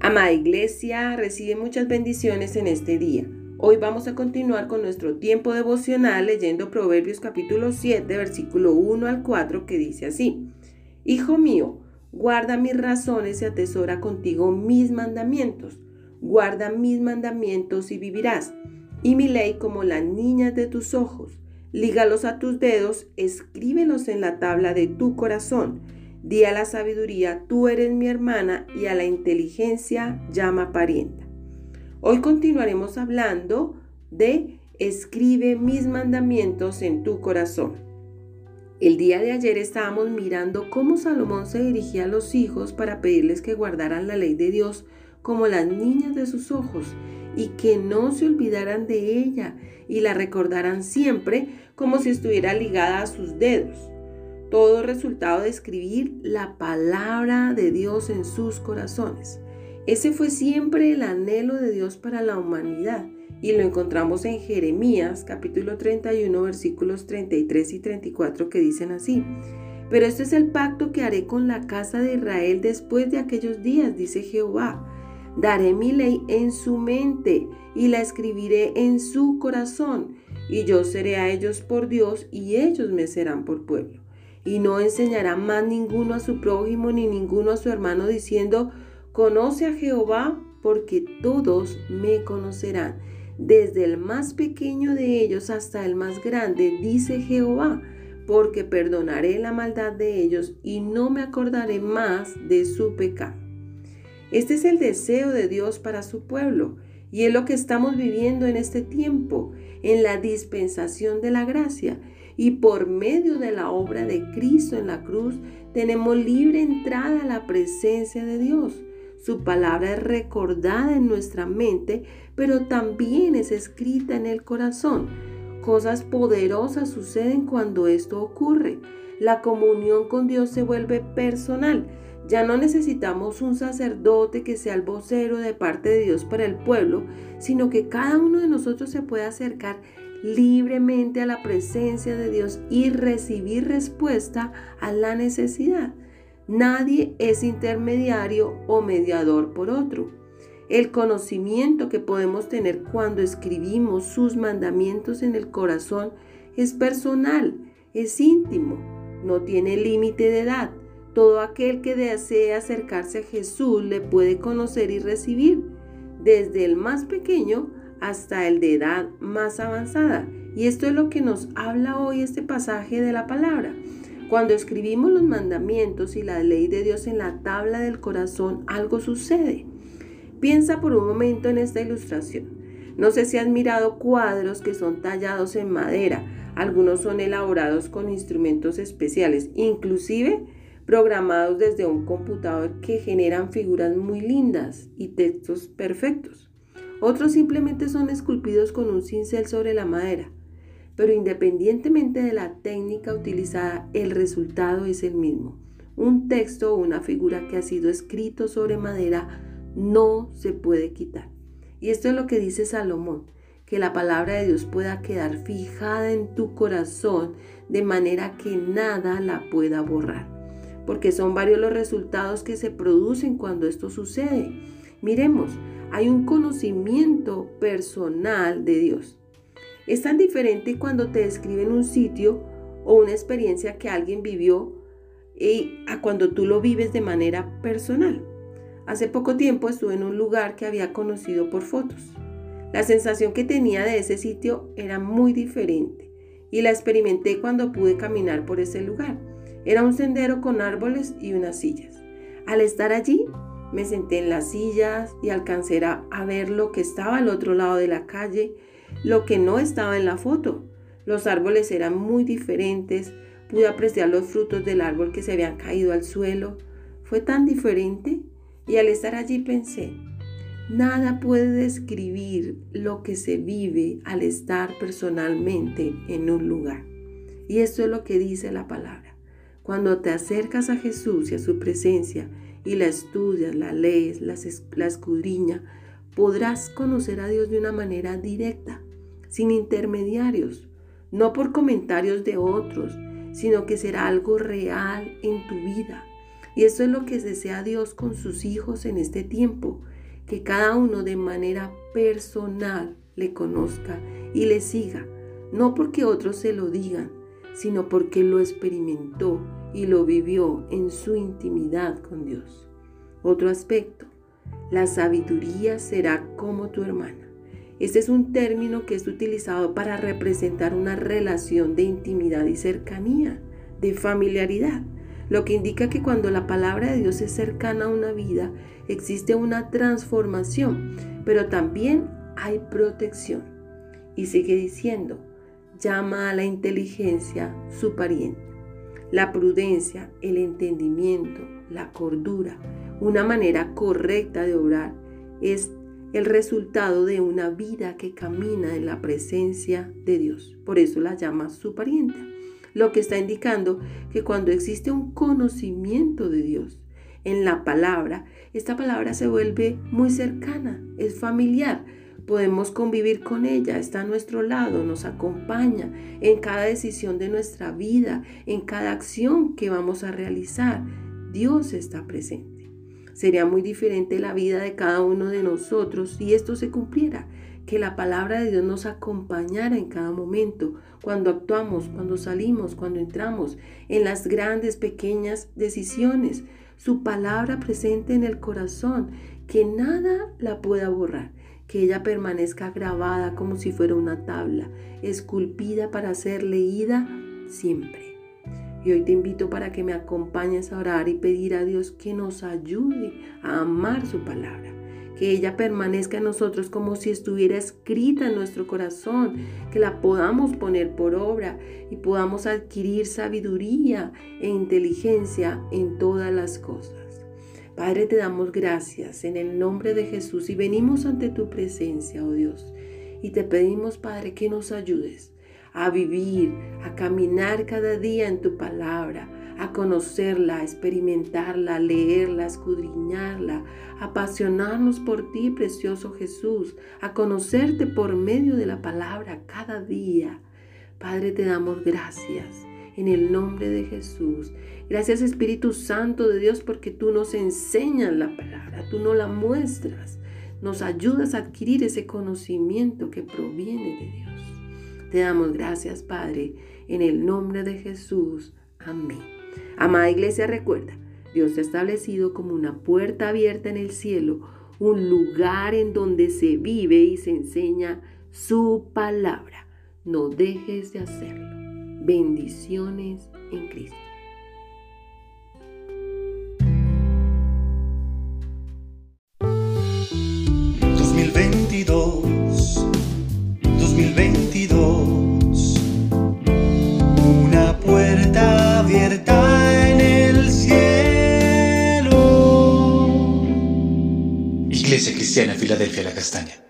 Amada Iglesia, recibe muchas bendiciones en este día. Hoy vamos a continuar con nuestro tiempo devocional leyendo Proverbios capítulo 7, versículo 1 al 4, que dice así. Hijo mío, guarda mis razones y atesora contigo mis mandamientos. Guarda mis mandamientos y vivirás. Y mi ley como las niñas de tus ojos. Lígalos a tus dedos, escríbelos en la tabla de tu corazón Di a la sabiduría, tú eres mi hermana, y a la inteligencia llama parienta. Hoy continuaremos hablando de escribe mis mandamientos en tu corazón. El día de ayer estábamos mirando cómo Salomón se dirigía a los hijos para pedirles que guardaran la ley de Dios como las niñas de sus ojos y que no se olvidaran de ella y la recordaran siempre como si estuviera ligada a sus dedos todo resultado de escribir la palabra de Dios en sus corazones. Ese fue siempre el anhelo de Dios para la humanidad y lo encontramos en Jeremías capítulo 31 versículos 33 y 34 que dicen así. Pero este es el pacto que haré con la casa de Israel después de aquellos días, dice Jehová. Daré mi ley en su mente y la escribiré en su corazón, y yo seré a ellos por Dios y ellos me serán por pueblo y no enseñará más ninguno a su prójimo ni ninguno a su hermano diciendo, conoce a Jehová, porque todos me conocerán, desde el más pequeño de ellos hasta el más grande, dice Jehová, porque perdonaré la maldad de ellos y no me acordaré más de su pecado. Este es el deseo de Dios para su pueblo y es lo que estamos viviendo en este tiempo, en la dispensación de la gracia y por medio de la obra de Cristo en la cruz tenemos libre entrada a la presencia de Dios. Su palabra es recordada en nuestra mente, pero también es escrita en el corazón. Cosas poderosas suceden cuando esto ocurre. La comunión con Dios se vuelve personal. Ya no necesitamos un sacerdote que sea el vocero de parte de Dios para el pueblo, sino que cada uno de nosotros se puede acercar libremente a la presencia de Dios y recibir respuesta a la necesidad. Nadie es intermediario o mediador por otro. El conocimiento que podemos tener cuando escribimos sus mandamientos en el corazón es personal, es íntimo, no tiene límite de edad. Todo aquel que desee acercarse a Jesús le puede conocer y recibir, desde el más pequeño hasta el de edad más avanzada. Y esto es lo que nos habla hoy este pasaje de la palabra. Cuando escribimos los mandamientos y la ley de Dios en la tabla del corazón, algo sucede. Piensa por un momento en esta ilustración. No sé si has mirado cuadros que son tallados en madera. Algunos son elaborados con instrumentos especiales, inclusive programados desde un computador que generan figuras muy lindas y textos perfectos. Otros simplemente son esculpidos con un cincel sobre la madera. Pero independientemente de la técnica utilizada, el resultado es el mismo. Un texto o una figura que ha sido escrito sobre madera no se puede quitar. Y esto es lo que dice Salomón, que la palabra de Dios pueda quedar fijada en tu corazón de manera que nada la pueda borrar. Porque son varios los resultados que se producen cuando esto sucede. Miremos, hay un conocimiento personal de Dios. Es tan diferente cuando te describen un sitio o una experiencia que alguien vivió y a cuando tú lo vives de manera personal. Hace poco tiempo estuve en un lugar que había conocido por fotos. La sensación que tenía de ese sitio era muy diferente y la experimenté cuando pude caminar por ese lugar. Era un sendero con árboles y unas sillas. Al estar allí me senté en las sillas y alcancé a, ver lo que estaba al otro lado de la calle, lo que no estaba en la foto. Los árboles eran muy diferentes, pude apreciar los frutos del árbol que se habían caído al suelo. Fue tan diferente y al estar allí pensé, nada puede describir lo que se vive al estar personalmente en un lugar. Y esto es lo que dice la palabra. Cuando te acercas a Jesús y a su presencia, y la estudias, la lees, la, escudriña, podrás conocer a Dios de una manera directa, sin intermediarios, no por comentarios de otros, sino que será algo real en tu vida. Y eso es lo que desea Dios con sus hijos en este tiempo, que cada uno de manera personal le conozca y le siga, no porque otros se lo digan, sino porque lo experimentó y lo vivió en su intimidad con Dios. Otro aspecto, la sabiduría será como tu hermana. Este es un término que es utilizado para representar una relación de intimidad y cercanía, de familiaridad, lo que indica que cuando la palabra de Dios es cercana a una vida, existe una transformación, pero también hay protección. Y sigue diciendo, llama a la inteligencia su pariente, la prudencia, el entendimiento, la cordura, una manera correcta de obrar es el resultado de una vida que camina en la presencia de Dios. Por eso la llama su pariente. Lo que está indicando que cuando existe un conocimiento de Dios en la palabra, esta palabra se vuelve muy cercana, es familiar. Podemos convivir con ella, está a nuestro lado, nos acompaña en cada decisión de nuestra vida, en cada acción que vamos a realizar. Dios está presente. Sería muy diferente la vida de cada uno de nosotros si esto se cumpliera, que la palabra de Dios nos acompañara en cada momento, cuando actuamos, cuando salimos, cuando entramos, en las grandes, pequeñas decisiones. Su palabra presente en el corazón, que nada la pueda borrar, que ella permanezca grabada como si fuera una tabla, esculpida para ser leída siempre. Y hoy te invito para que me acompañes a orar y pedir a Dios que nos ayude a amar su palabra. Que ella permanezca en nosotros como si estuviera escrita en nuestro corazón, que la podamos poner por obra y podamos adquirir sabiduría e inteligencia en todas las cosas. Padre, te damos gracias en el nombre de Jesús y venimos ante tu presencia, oh Dios. Y te pedimos, Padre, que nos ayudes a vivir, a caminar cada día en tu palabra, a conocerla, a experimentarla, a leerla, a escudriñarla, a apasionarnos por ti, precioso Jesús, a conocerte por medio de la palabra cada día. Padre, te damos gracias en el nombre de Jesús. Gracias Espíritu Santo de Dios porque tú nos enseñas la palabra, tú nos la muestras, nos ayudas a adquirir ese conocimiento que proviene de Dios. Te damos gracias, Padre, en el nombre de Jesús. Amén. Amada iglesia, recuerda, Dios te ha establecido como una puerta abierta en el cielo, un lugar en donde se vive y se enseña su palabra. No dejes de hacerlo. Bendiciones en Cristo. Iglesia Cristiana Filadelfia La Castaña.